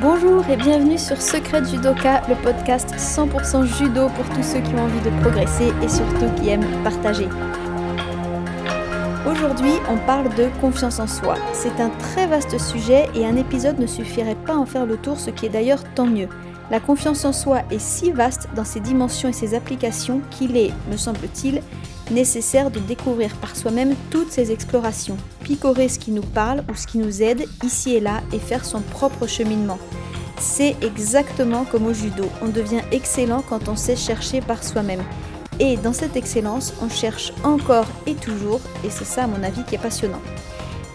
Bonjour et bienvenue sur Secret Judoka, le podcast 100% judo pour tous ceux qui ont envie de progresser et surtout qui aiment partager. Aujourd'hui, on parle de confiance en soi. C'est un très vaste sujet et un épisode ne suffirait pas à en faire le tour, ce qui est d'ailleurs tant mieux. La confiance en soi est si vaste dans ses dimensions et ses applications qu'il est, me semble-t-il, nécessaire de découvrir par soi-même toutes ces explorations, picorer ce qui nous parle ou ce qui nous aide ici et là et faire son propre cheminement. C'est exactement comme au judo, on devient excellent quand on sait chercher par soi-même. Et dans cette excellence, on cherche encore et toujours, et c'est ça à mon avis qui est passionnant.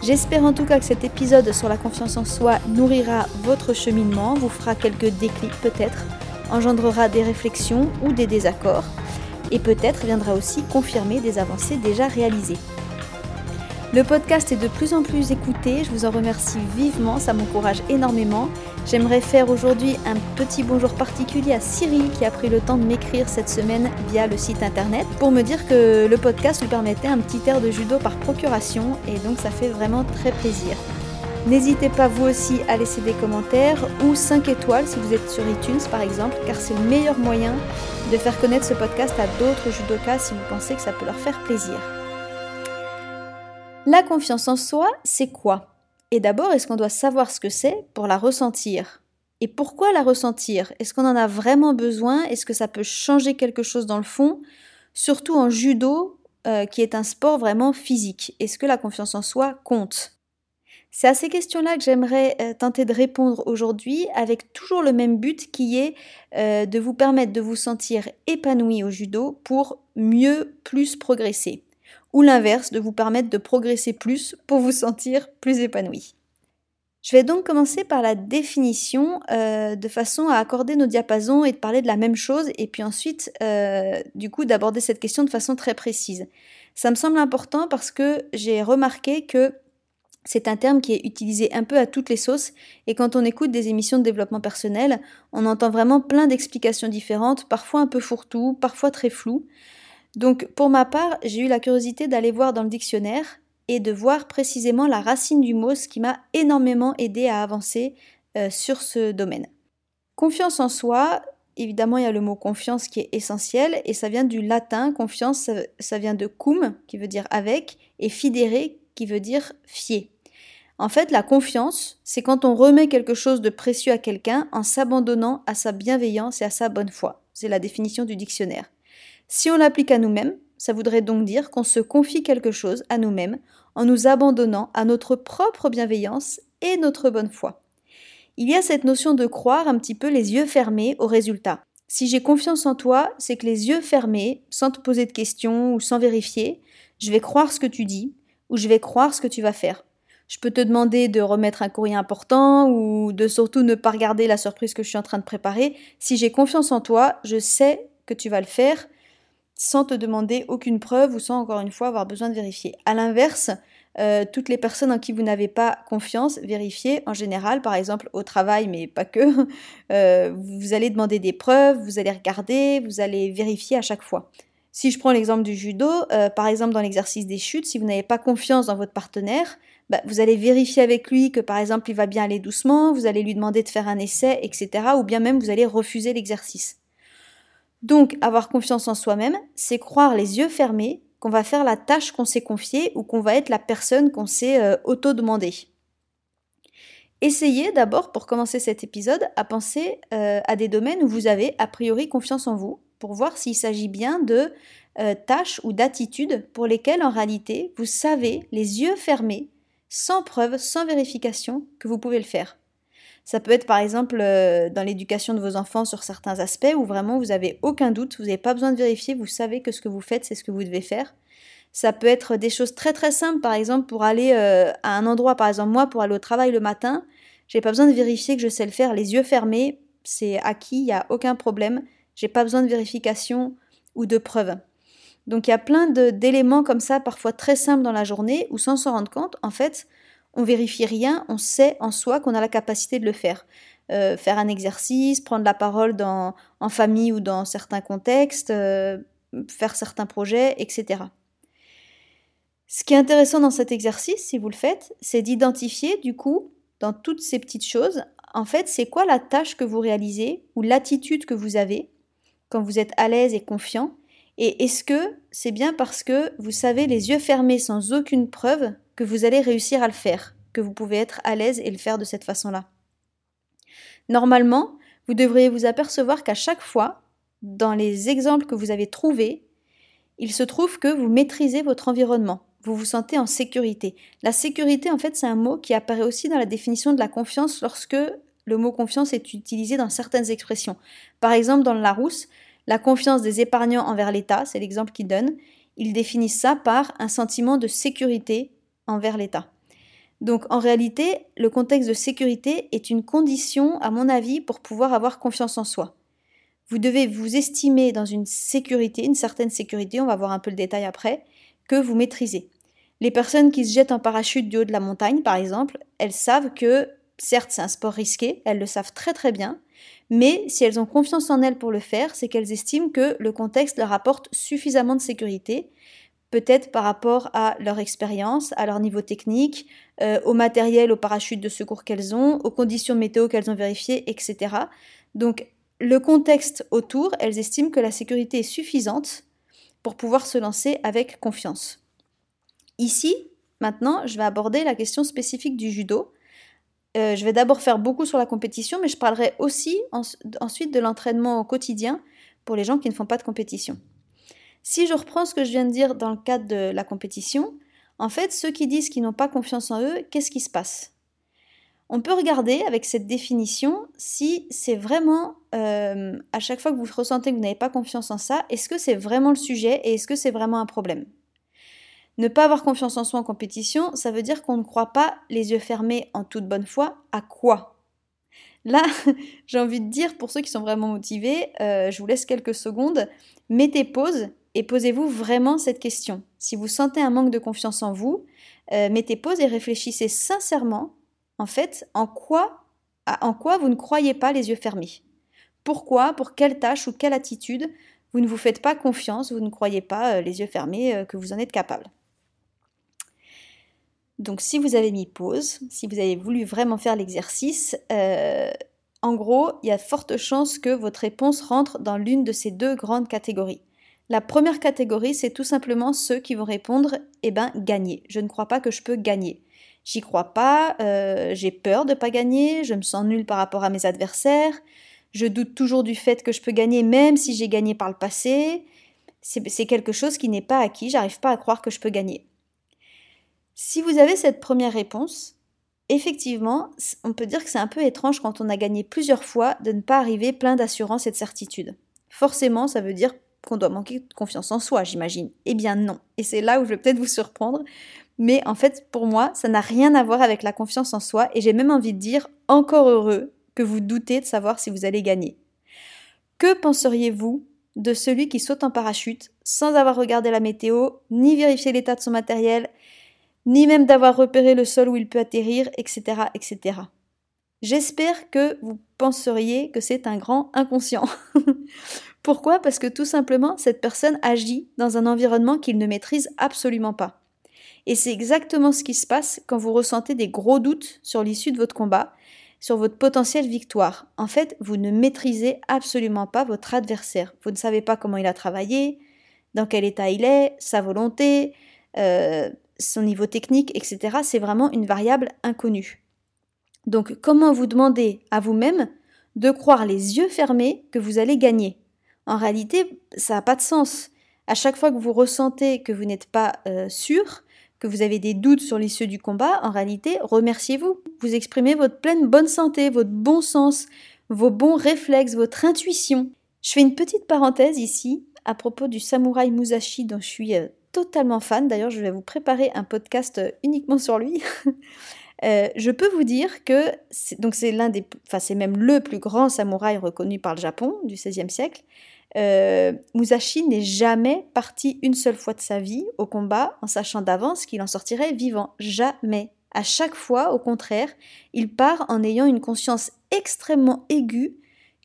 J'espère en tout cas que cet épisode sur la confiance en soi nourrira votre cheminement, vous fera quelques déclics peut-être, engendrera des réflexions ou des désaccords, et peut-être viendra aussi confirmer des avancées déjà réalisées. Le podcast est de plus en plus écouté, je vous en remercie vivement, ça m'encourage énormément. J'aimerais faire aujourd'hui un petit bonjour particulier à Cyril qui a pris le temps de m'écrire cette semaine via le site internet pour me dire que le podcast lui permettait un petit air de judo par procuration et donc ça fait vraiment très plaisir. N'hésitez pas vous aussi à laisser des commentaires ou 5 étoiles si vous êtes sur iTunes par exemple, car c'est le meilleur moyen de faire connaître ce podcast à d'autres judokas si vous pensez que ça peut leur faire plaisir. La confiance en soi, c'est quoi? Et d'abord, est-ce qu'on doit savoir ce que c'est pour la ressentir? Et pourquoi la ressentir? Est-ce qu'on en a vraiment besoin? Est-ce que ça peut changer quelque chose dans le fond? Surtout en judo, euh, qui est un sport vraiment physique. Est-ce que la confiance en soi compte? C'est à ces questions-là que j'aimerais euh, tenter de répondre aujourd'hui avec toujours le même but qui est euh, de vous permettre de vous sentir épanoui au judo pour mieux, plus progresser. Ou l'inverse, de vous permettre de progresser plus pour vous sentir plus épanoui. Je vais donc commencer par la définition euh, de façon à accorder nos diapasons et de parler de la même chose et puis ensuite du coup d'aborder cette question de façon très précise. Ça me semble important parce que j'ai remarqué que c'est un terme qui est utilisé un peu à toutes les sauces et quand on écoute des émissions de développement personnel, on entend vraiment plein d'explications différentes, parfois un peu fourre-tout, parfois très floues. Donc pour ma part, j'ai eu la curiosité d'aller voir dans le dictionnaire et de voir précisément la racine du mot, ce qui m'a énormément aidé à avancer euh, sur ce domaine. Confiance en soi, évidemment il y a le mot confiance qui est essentiel et ça vient du latin, confiance ça, ça vient de cum qui veut dire avec et fidere qui veut dire fier. En fait, la confiance, c'est quand on remet quelque chose de précieux à quelqu'un en s'abandonnant à sa bienveillance et à sa bonne foi. C'est la définition du dictionnaire. Si on l'applique à nous-mêmes, ça voudrait donc dire qu'on se confie quelque chose à nous-mêmes en nous abandonnant à notre propre bienveillance et notre bonne foi. Il y a cette notion de croire un petit peu les yeux fermés au résultat. Si j'ai confiance en toi, c'est que les yeux fermés, sans te poser de questions ou sans vérifier, je vais croire ce que tu dis ou je vais croire ce que tu vas faire. Je peux te demander de remettre un courrier important ou de surtout ne pas regarder la surprise que je suis en train de préparer. Si j'ai confiance en toi, je sais que tu vas le faire sans te demander aucune preuve ou sans encore une fois avoir besoin de vérifier. À l'inverse, euh, toutes les personnes en qui vous n'avez pas confiance, vérifiez en général, par exemple au travail, mais pas que. Euh, vous allez demander des preuves, vous allez regarder, vous allez vérifier à chaque fois. Si je prends l'exemple du judo, euh, par exemple dans l'exercice des chutes, si vous n'avez pas confiance dans votre partenaire, bah, vous allez vérifier avec lui que par exemple il va bien aller doucement, vous allez lui demander de faire un essai, etc. Ou bien même vous allez refuser l'exercice. Donc avoir confiance en soi-même, c'est croire les yeux fermés qu'on va faire la tâche qu'on s'est confiée ou qu'on va être la personne qu'on s'est euh, auto-demandé. Essayez d'abord, pour commencer cet épisode, à penser euh, à des domaines où vous avez a priori confiance en vous, pour voir s'il s'agit bien de euh, tâches ou d'attitudes pour lesquelles en réalité vous savez, les yeux fermés, sans preuve, sans vérification, que vous pouvez le faire. Ça peut être par exemple euh, dans l'éducation de vos enfants sur certains aspects où vraiment vous n'avez aucun doute, vous n'avez pas besoin de vérifier, vous savez que ce que vous faites, c'est ce que vous devez faire. Ça peut être des choses très très simples, par exemple pour aller euh, à un endroit, par exemple moi pour aller au travail le matin, j'ai pas besoin de vérifier que je sais le faire, les yeux fermés, c'est acquis, il n'y a aucun problème, j'ai pas besoin de vérification ou de preuve. Donc il y a plein d'éléments comme ça, parfois très simples dans la journée, où sans s'en rendre compte, en fait, on vérifie rien, on sait en soi qu'on a la capacité de le faire. Euh, faire un exercice, prendre la parole en famille ou dans certains contextes, euh, faire certains projets, etc. Ce qui est intéressant dans cet exercice, si vous le faites, c'est d'identifier du coup, dans toutes ces petites choses, en fait, c'est quoi la tâche que vous réalisez ou l'attitude que vous avez quand vous êtes à l'aise et confiant Et est-ce que c'est bien parce que vous savez les yeux fermés sans aucune preuve que vous allez réussir à le faire, que vous pouvez être à l'aise et le faire de cette façon-là? Normalement, vous devriez vous apercevoir qu'à chaque fois, dans les exemples que vous avez trouvés, il se trouve que vous maîtrisez votre environnement. Vous vous sentez en sécurité. La sécurité, en fait, c'est un mot qui apparaît aussi dans la définition de la confiance lorsque le mot confiance est utilisé dans certaines expressions. Par exemple, dans le Larousse, la confiance des épargnants envers l'État, c'est l'exemple qu'il donne, ils définissent ça par un sentiment de sécurité envers l'État. Donc en réalité, le contexte de sécurité est une condition, à mon avis, pour pouvoir avoir confiance en soi. Vous devez vous estimer dans une sécurité, une certaine sécurité, on va voir un peu le détail après, que vous maîtrisez. Les personnes qui se jettent en parachute du haut de la montagne, par exemple, elles savent que, certes, c'est un sport risqué, elles le savent très très bien, mais si elles ont confiance en elles pour le faire, c'est qu'elles estiment que le contexte leur apporte suffisamment de sécurité, peut-être par rapport à leur expérience, à leur niveau technique, euh, au matériel, au parachute de secours qu'elles ont, aux conditions météo qu'elles ont vérifiées, etc. Donc le contexte autour, elles estiment que la sécurité est suffisante pour pouvoir se lancer avec confiance. Ici, maintenant, je vais aborder la question spécifique du judo. Euh, je vais d'abord faire beaucoup sur la compétition, mais je parlerai aussi ensuite de l'entraînement au quotidien pour les gens qui ne font pas de compétition. Si je reprends ce que je viens de dire dans le cadre de la compétition, en fait, ceux qui disent qu'ils n'ont pas confiance en eux, qu'est-ce qui se passe? On peut regarder avec cette définition si c'est vraiment, euh, à chaque fois que vous ressentez que vous n'avez pas confiance en ça, est-ce que c'est vraiment le sujet et est-ce que c'est vraiment un problème? Ne pas avoir confiance en soi en compétition, ça veut dire qu'on ne croit pas les yeux fermés en toute bonne foi à quoi? Là, j'ai envie de dire, pour ceux qui sont vraiment motivés, euh, je vous laisse quelques secondes, mettez pause et posez-vous vraiment cette question. Si vous sentez un manque de confiance en vous, euh, mettez pause et réfléchissez sincèrement en fait, en quoi, en quoi vous ne croyez pas les yeux fermés. Pourquoi, pour quelle tâche ou quelle attitude vous ne vous faites pas confiance, vous ne croyez pas euh, les yeux fermés que vous en êtes capable donc si vous avez mis pause, si vous avez voulu vraiment faire l'exercice, euh, en gros, il y a de fortes chances que votre réponse rentre dans l'une de ces deux grandes catégories. La première catégorie, c'est tout simplement ceux qui vont répondre Eh ben, gagner. Je ne crois pas que je peux gagner. J'y crois pas, euh, j'ai peur de pas gagner, je me sens nul par rapport à mes adversaires, je doute toujours du fait que je peux gagner même si j'ai gagné par le passé. C'est quelque chose qui n'est pas acquis, j'arrive pas à croire que je peux gagner. Si vous avez cette première réponse, effectivement, on peut dire que c'est un peu étrange quand on a gagné plusieurs fois de ne pas arriver plein d'assurance et de certitude. Forcément, ça veut dire qu'on doit manquer de confiance en soi, j'imagine. Eh bien non. Et c'est là où je vais peut-être vous surprendre, mais en fait, pour moi, ça n'a rien à voir avec la confiance en soi et j'ai même envie de dire encore heureux que vous doutez de savoir si vous allez gagner. Que penseriez-vous de celui qui saute en parachute sans avoir regardé la météo, ni vérifié l'état de son matériel, ni même d'avoir repéré le sol où il peut atterrir, etc., etc. J'espère que vous penseriez que c'est un grand inconscient. Pourquoi? Parce que tout simplement, cette personne agit dans un environnement qu'il ne maîtrise absolument pas. Et c'est exactement ce qui se passe quand vous ressentez des gros doutes sur l'issue de votre combat, sur votre potentielle victoire. En fait, vous ne maîtrisez absolument pas votre adversaire. Vous ne savez pas comment il a travaillé, dans quel état il est, sa volonté, euh, son niveau technique, etc. C'est vraiment une variable inconnue. Donc comment vous demandez à vous-même de croire les yeux fermés que vous allez gagner? En réalité, ça n'a pas de sens. À chaque fois que vous ressentez que vous n'êtes pas euh, sûr, que vous avez des doutes sur l'issue du combat, en réalité, remerciez-vous. Vous exprimez votre pleine bonne santé, votre bon sens, vos bons réflexes, votre intuition. Je fais une petite parenthèse ici à propos du samouraï Musashi dont je suis euh, totalement fan. D'ailleurs, je vais vous préparer un podcast euh, uniquement sur lui. Euh, je peux vous dire que donc c'est l'un des, enfin c'est même le plus grand samouraï reconnu par le Japon du XVIe siècle. Euh, Musashi n'est jamais parti une seule fois de sa vie au combat en sachant d'avance qu'il en sortirait vivant. Jamais. À chaque fois, au contraire, il part en ayant une conscience extrêmement aiguë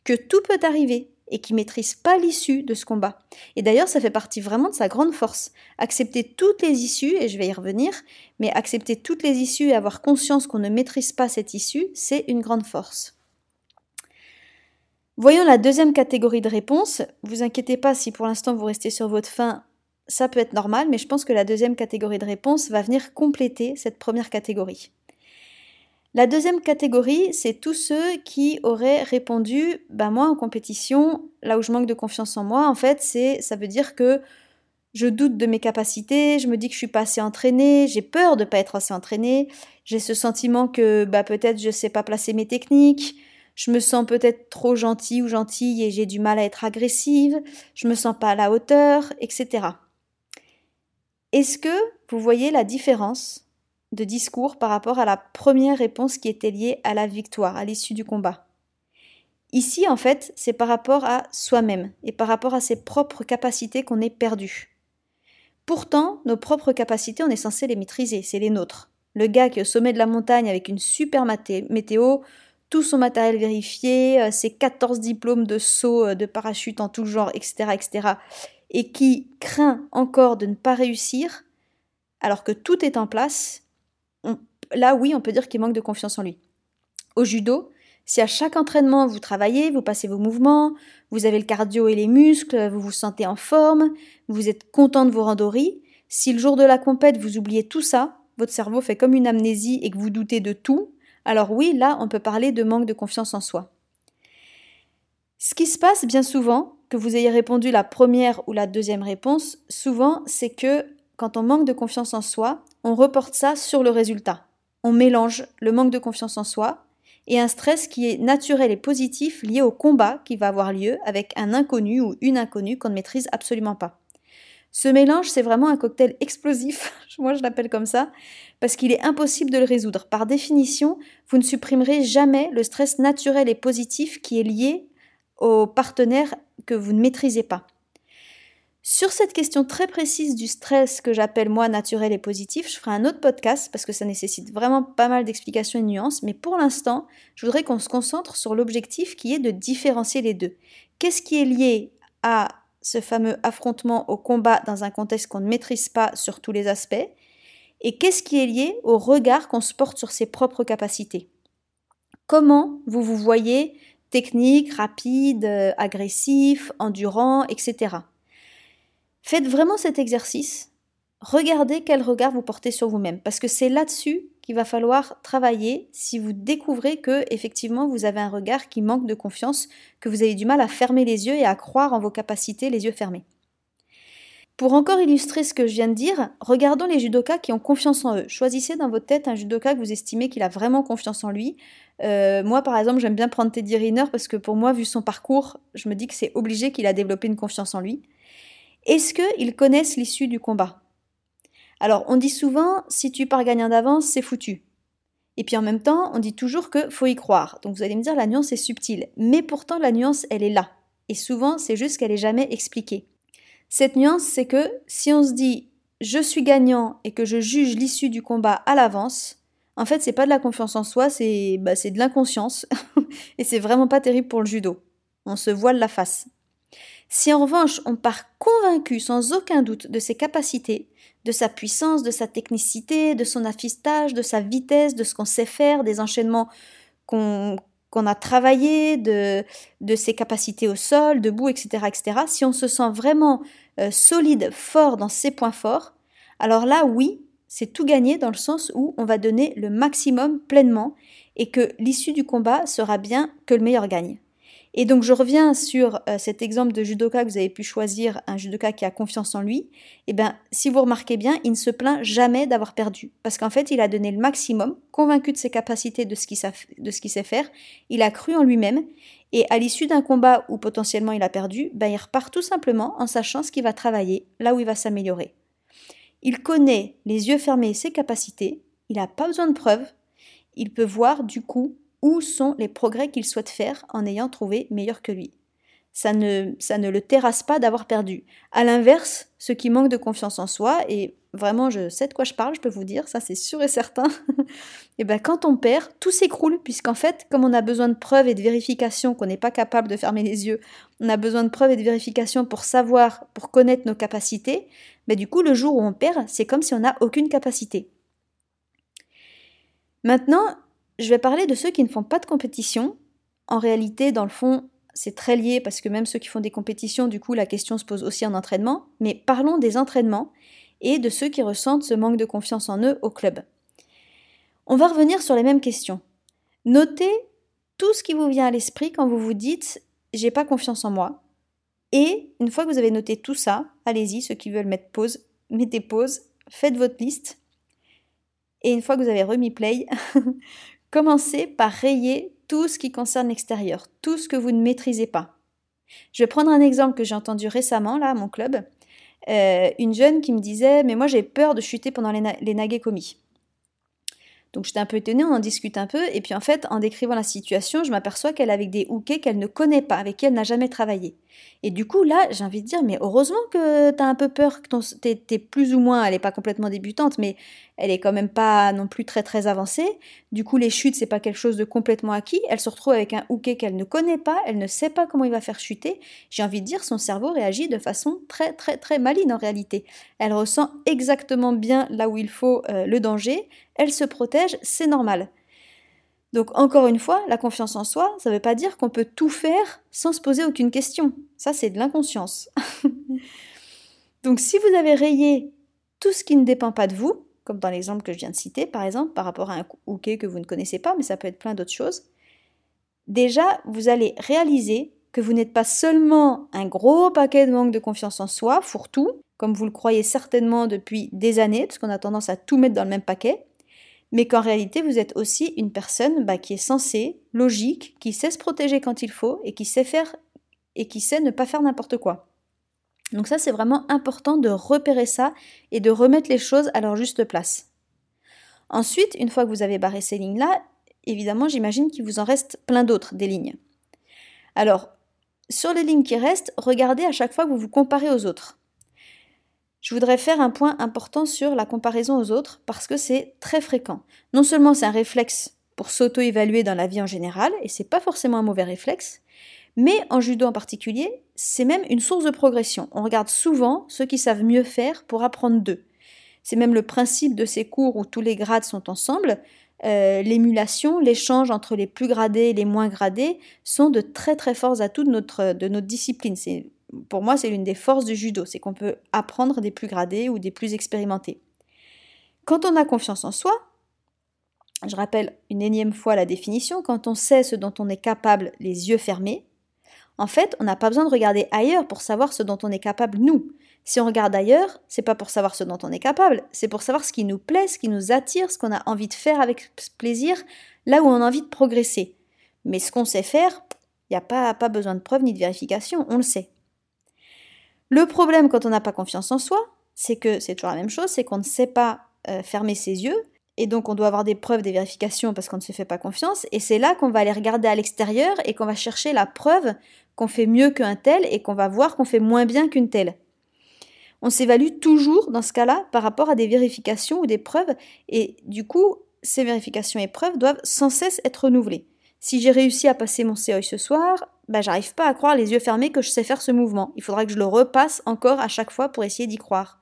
que tout peut arriver et qui maîtrise pas l'issue de ce combat. Et d'ailleurs, ça fait partie vraiment de sa grande force. Accepter toutes les issues, et je vais y revenir, mais accepter toutes les issues et avoir conscience qu'on ne maîtrise pas cette issue, c'est une grande force. Voyons la deuxième catégorie de réponses. Vous inquiétez pas si pour l'instant vous restez sur votre fin, ça peut être normal, mais je pense que la deuxième catégorie de réponses va venir compléter cette première catégorie. La deuxième catégorie, c'est tous ceux qui auraient répondu bah moi en compétition, là où je manque de confiance en moi, en fait, c'est ça veut dire que je doute de mes capacités, je me dis que je suis pas assez entraînée, j'ai peur de pas être assez entraînée, j'ai ce sentiment que bah peut-être je sais pas placer mes techniques, je me sens peut-être trop gentille ou gentille et j'ai du mal à être agressive, je me sens pas à la hauteur, etc. Est-ce que vous voyez la différence de discours par rapport à la première réponse qui était liée à la victoire, à l'issue du combat. Ici, en fait, c'est par rapport à soi-même et par rapport à ses propres capacités qu'on est perdu. Pourtant, nos propres capacités, on est censé les maîtriser, c'est les nôtres. Le gars qui est au sommet de la montagne avec une super météo, tout son matériel vérifié, euh, ses 14 diplômes de saut, euh, de parachute en tout genre, etc., etc., et qui craint encore de ne pas réussir, alors que tout est en place, là oui, on peut dire qu'il manque de confiance en lui. Au judo, si à chaque entraînement vous travaillez, vous passez vos mouvements, vous avez le cardio et les muscles, vous vous sentez en forme, vous êtes content de vos randories, si le jour de la compète vous oubliez tout ça, votre cerveau fait comme une amnésie et que vous doutez de tout, alors oui, là on peut parler de manque de confiance en soi. Ce qui se passe bien souvent, que vous ayez répondu la première ou la deuxième réponse, souvent c'est que quand on manque de confiance en soi, on reporte ça sur le résultat. On mélange le manque de confiance en soi et un stress qui est naturel et positif lié au combat qui va avoir lieu avec un inconnu ou une inconnue qu'on ne maîtrise absolument pas. Ce mélange, c'est vraiment un cocktail explosif, moi je l'appelle comme ça, parce qu'il est impossible de le résoudre. Par définition, vous ne supprimerez jamais le stress naturel et positif qui est lié au partenaire que vous ne maîtrisez pas. Sur cette question très précise du stress que j'appelle moi naturel et positif, je ferai un autre podcast parce que ça nécessite vraiment pas mal d'explications et de nuances, mais pour l'instant, je voudrais qu'on se concentre sur l'objectif qui est de différencier les deux. Qu'est-ce qui est lié à ce fameux affrontement au combat dans un contexte qu'on ne maîtrise pas sur tous les aspects? Et qu'est-ce qui est lié au regard qu'on se porte sur ses propres capacités? Comment vous vous voyez technique, rapide, euh, agressif, endurant, etc. Faites vraiment cet exercice. Regardez quel regard vous portez sur vous-même, parce que c'est là-dessus qu'il va falloir travailler si vous découvrez que effectivement vous avez un regard qui manque de confiance, que vous avez du mal à fermer les yeux et à croire en vos capacités les yeux fermés. Pour encore illustrer ce que je viens de dire, regardons les judokas qui ont confiance en eux. Choisissez dans votre tête un judoka que vous estimez qu'il a vraiment confiance en lui. Euh, moi, par exemple, j'aime bien prendre Teddy Riner parce que pour moi, vu son parcours, je me dis que c'est obligé qu'il a développé une confiance en lui. Est-ce qu'ils connaissent l'issue du combat? Alors, on dit souvent, si tu pars gagnant d'avance, c'est foutu. Et puis en même temps, on dit toujours que faut y croire. Donc vous allez me dire, la nuance est subtile. Mais pourtant, la nuance, elle est là. Et souvent, c'est juste qu'elle n'est jamais expliquée. Cette nuance, c'est que si on se dit, je suis gagnant et que je juge l'issue du combat à l'avance, en fait, c'est pas de la confiance en soi, c'est bah, de l'inconscience. et c'est vraiment pas terrible pour le judo. On se voile la face. Si en revanche on part convaincu sans aucun doute de ses capacités, de sa puissance, de sa technicité, de son affichage, de sa vitesse, de ce qu'on sait faire, des enchaînements qu'on a travaillé, de, de ses capacités au sol, debout, etc., etc., si on se sent vraiment euh, solide, fort dans ses points forts, alors là, oui, c'est tout gagné dans le sens où on va donner le maximum pleinement et que l'issue du combat sera bien que le meilleur gagne. Et donc je reviens sur euh, cet exemple de judoka que vous avez pu choisir, un judoka qui a confiance en lui. Et eh bien, si vous remarquez bien, il ne se plaint jamais d'avoir perdu, parce qu'en fait, il a donné le maximum, convaincu de ses capacités, de ce qu'il sait faire. Il a cru en lui-même, et à l'issue d'un combat où potentiellement il a perdu, ben, il repart tout simplement en sachant ce qu'il va travailler, là où il va s'améliorer. Il connaît les yeux fermés ses capacités. Il n'a pas besoin de preuves. Il peut voir du coup où sont les progrès qu'il souhaite faire en ayant trouvé meilleur que lui. Ça ne, ça ne le terrasse pas d'avoir perdu. À l'inverse, ceux qui manquent de confiance en soi, et vraiment je sais de quoi je parle, je peux vous dire, ça c'est sûr et certain, et eh ben quand on perd, tout s'écroule, puisqu'en fait, comme on a besoin de preuves et de vérifications, qu'on n'est pas capable de fermer les yeux, on a besoin de preuves et de vérifications pour savoir, pour connaître nos capacités, mais ben, du coup le jour où on perd, c'est comme si on n'a aucune capacité. Maintenant, je vais parler de ceux qui ne font pas de compétition. En réalité, dans le fond, c'est très lié parce que même ceux qui font des compétitions, du coup, la question se pose aussi en entraînement. Mais parlons des entraînements et de ceux qui ressentent ce manque de confiance en eux au club. On va revenir sur les mêmes questions. Notez tout ce qui vous vient à l'esprit quand vous vous dites j'ai pas confiance en moi. Et une fois que vous avez noté tout ça, allez-y, ceux qui veulent mettre pause, mettez pause, faites votre liste. Et une fois que vous avez remis play, commencez par rayer tout ce qui concerne l'extérieur, tout ce que vous ne maîtrisez pas. Je vais prendre un exemple que j'ai entendu récemment là à mon club. Euh, une jeune qui me disait Mais moi j'ai peur de chuter pendant les, les naguets commis. Donc j'étais un peu étonnée, on en discute un peu, et puis en fait, en décrivant la situation, je m'aperçois qu'elle a avec des hookés qu'elle ne connaît pas, avec qui elle n'a jamais travaillé. Et du coup, là, j'ai envie de dire, mais heureusement que tu as un peu peur, que tu es, plus ou moins, elle n'est pas complètement débutante, mais elle est quand même pas non plus très très avancée. Du coup, les chutes, c'est pas quelque chose de complètement acquis. Elle se retrouve avec un hooké qu'elle ne connaît pas, elle ne sait pas comment il va faire chuter. J'ai envie de dire, son cerveau réagit de façon très très très maligne en réalité. Elle ressent exactement bien là où il faut euh, le danger, elle se protège, c'est normal. Donc encore une fois, la confiance en soi, ça ne veut pas dire qu'on peut tout faire sans se poser aucune question. Ça, c'est de l'inconscience. Donc si vous avez rayé tout ce qui ne dépend pas de vous, comme dans l'exemple que je viens de citer, par exemple, par rapport à un hooké que vous ne connaissez pas, mais ça peut être plein d'autres choses, déjà, vous allez réaliser que vous n'êtes pas seulement un gros paquet de manque de confiance en soi, fourre-tout, comme vous le croyez certainement depuis des années, parce qu'on a tendance à tout mettre dans le même paquet, mais qu'en réalité vous êtes aussi une personne bah, qui est sensée, logique, qui sait se protéger quand il faut et qui sait faire et qui sait ne pas faire n'importe quoi. Donc ça c'est vraiment important de repérer ça et de remettre les choses à leur juste place. Ensuite, une fois que vous avez barré ces lignes-là, évidemment j'imagine qu'il vous en reste plein d'autres des lignes. Alors, sur les lignes qui restent, regardez à chaque fois que vous vous comparez aux autres. Je voudrais faire un point important sur la comparaison aux autres parce que c'est très fréquent. Non seulement c'est un réflexe pour s'auto-évaluer dans la vie en général, et c'est pas forcément un mauvais réflexe, mais en judo en particulier, c'est même une source de progression. On regarde souvent ceux qui savent mieux faire pour apprendre d'eux. C'est même le principe de ces cours où tous les grades sont ensemble. Euh, l'émulation, l'échange entre les plus gradés et les moins gradés sont de très très forts atouts de notre, de notre discipline. Pour moi, c'est l'une des forces du judo, c'est qu'on peut apprendre des plus gradés ou des plus expérimentés. Quand on a confiance en soi, je rappelle une énième fois la définition, quand on sait ce dont on est capable les yeux fermés, en fait, on n'a pas besoin de regarder ailleurs pour savoir ce dont on est capable nous. Si on regarde ailleurs, c'est pas pour savoir ce dont on est capable, c'est pour savoir ce qui nous plaît, ce qui nous attire, ce qu'on a envie de faire avec plaisir, là où on a envie de progresser. Mais ce qu'on sait faire, il n'y a pas, besoin de preuve ni de vérification, on le sait. Le problème quand on n'a pas confiance en soi, c'est que c'est toujours la même chose, c'est qu'on ne sait pas euh, fermer ses yeux, et donc on doit avoir des preuves, des vérifications parce qu'on ne se fait pas confiance, et c'est là qu'on va aller regarder à l'extérieur et qu'on va chercher la preuve qu'on fait mieux qu'un tel et qu'on va voir qu'on fait moins bien qu'une telle. On s'évalue toujours dans ce cas-là par rapport à des vérifications ou des preuves, et du coup, ces vérifications et preuves doivent sans cesse être renouvelées. Si j'ai réussi à passer mon COI ce soir, bah, j'arrive pas à croire les yeux fermés que je sais faire ce mouvement. Il faudra que je le repasse encore à chaque fois pour essayer d'y croire.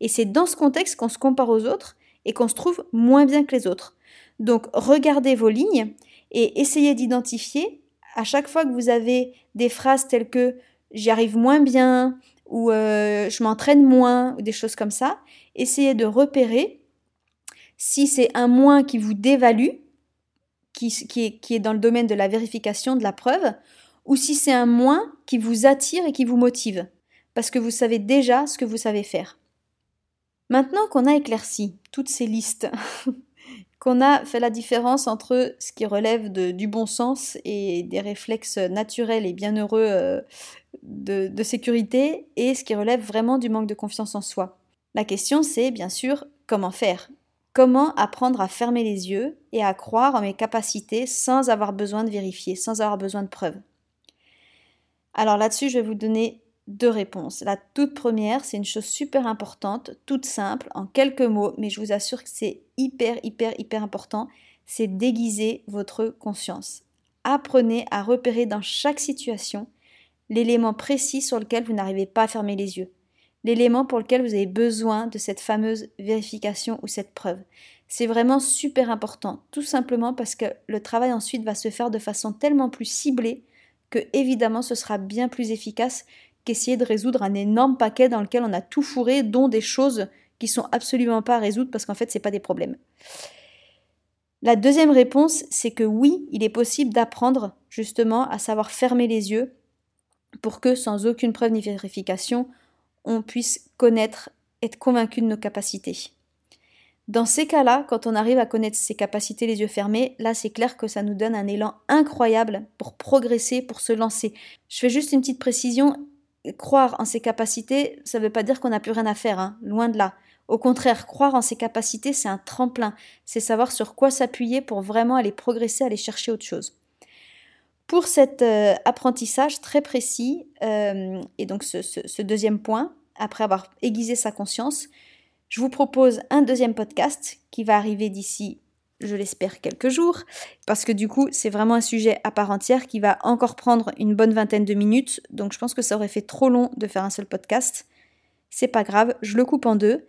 Et c'est dans ce contexte qu'on se compare aux autres et qu'on se trouve moins bien que les autres. Donc regardez vos lignes et essayez d'identifier à chaque fois que vous avez des phrases telles que j'y arrive moins bien ou euh, je m'entraîne moins ou des choses comme ça, essayez de repérer si c'est un moins qui vous dévalue, qui, est dans le domaine de la vérification de la preuve, ou si c'est un moins qui vous attire et qui vous motive, parce que vous savez déjà ce que vous savez faire. Maintenant qu'on a éclairci toutes ces listes, a fait la différence entre ce qui relève du bon sens et des réflexes naturels et bienheureux euh, de, de sécurité et ce qui relève vraiment du manque de confiance en soi. La question c'est bien sûr comment faire? Comment apprendre à fermer les yeux et à croire en mes capacités sans avoir besoin de vérifier, sans avoir besoin de preuves? Alors là-dessus, je vais vous donner deux réponses. La toute première, c'est une chose super importante, toute simple, en quelques mots, mais je vous assure que c'est hyper, hyper, hyper important, c'est déguiser votre conscience. Apprenez à repérer dans chaque situation l'élément précis sur lequel vous n'arrivez pas à fermer les yeux, l'élément pour lequel vous avez besoin de cette fameuse vérification ou cette preuve. C'est vraiment super important, tout simplement parce que le travail ensuite va se faire de façon tellement plus ciblée que évidemment ce sera bien plus efficace qu'essayer de résoudre un énorme paquet dans lequel on a tout fourré, dont des choses qui sont absolument pas à résoudre parce qu'en fait c'est pas des problèmes. La deuxième réponse, c'est que oui, il est possible d'apprendre justement à savoir fermer les yeux pour que sans aucune preuve ni vérification, on puisse connaître, être convaincu de nos capacités. Dans ces cas-là, quand on arrive à connaître ses capacités les yeux fermés, là c'est clair que ça nous donne un élan incroyable pour progresser, pour se lancer. Je fais juste une petite précision, croire en ses capacités, ça ne veut pas dire qu'on n'a plus rien à faire, hein, loin de là. Au contraire, croire en ses capacités, c'est un tremplin, c'est savoir sur quoi s'appuyer pour vraiment aller progresser, aller chercher autre chose. Pour cet euh, apprentissage très précis, euh, et donc ce deuxième point, après avoir aiguisé sa conscience, je vous propose un deuxième podcast qui va arriver d'ici, je l'espère, quelques jours, parce que du coup, c'est vraiment un sujet à part entière qui va encore prendre une bonne vingtaine de minutes, donc je pense que ça aurait fait trop long de faire un seul podcast. C'est pas grave, je le coupe en deux.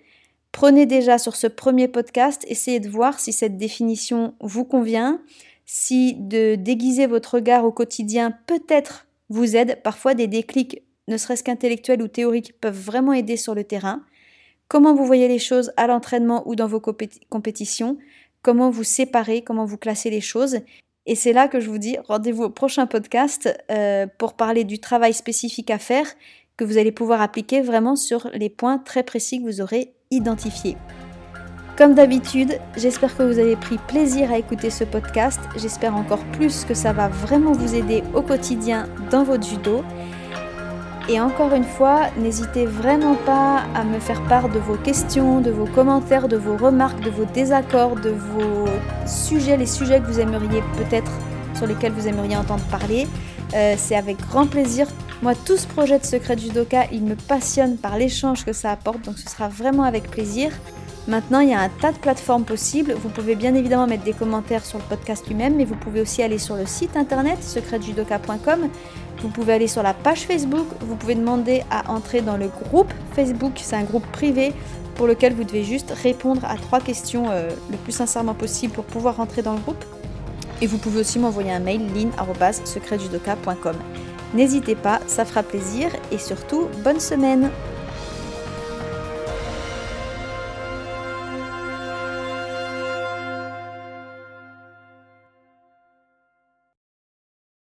Prenez déjà sur ce premier podcast, essayez de voir si cette définition vous convient, si de déguiser votre regard au quotidien peut-être vous aide. Parfois, des déclics, ne serait-ce qu'intellectuels ou théoriques, peuvent vraiment aider sur le terrain comment vous voyez les choses à l'entraînement ou dans vos compétitions, comment vous séparez, comment vous classez les choses. Et c'est là que je vous dis rendez-vous au prochain podcast euh, pour parler du travail spécifique à faire que vous allez pouvoir appliquer vraiment sur les points très précis que vous aurez identifiés. Comme d'habitude, j'espère que vous avez pris plaisir à écouter ce podcast. J'espère encore plus que ça va vraiment vous aider au quotidien dans votre judo. Et encore une fois, n'hésitez vraiment pas à me faire part de vos questions, de vos commentaires, de vos remarques, de vos désaccords, de vos sujets, les sujets que vous aimeriez peut-être sur lesquels vous aimeriez entendre parler. Euh, c'est avec grand plaisir. Moi, tout ce projet de Secret du Judoka, il me passionne par l'échange que ça apporte, donc ce sera vraiment avec plaisir. Maintenant, il y a un tas de plateformes possibles. Vous pouvez bien évidemment mettre des commentaires sur le podcast lui-même, mais vous pouvez aussi aller sur le site internet secretjudoka.com. Vous pouvez aller sur la page Facebook. Vous pouvez demander à entrer dans le groupe Facebook. C'est un groupe privé pour lequel vous devez juste répondre à trois questions euh, le plus sincèrement possible pour pouvoir rentrer dans le groupe. Et vous pouvez aussi m'envoyer un mail lin.secretjudoka.com. N'hésitez pas, ça fera plaisir et surtout, bonne semaine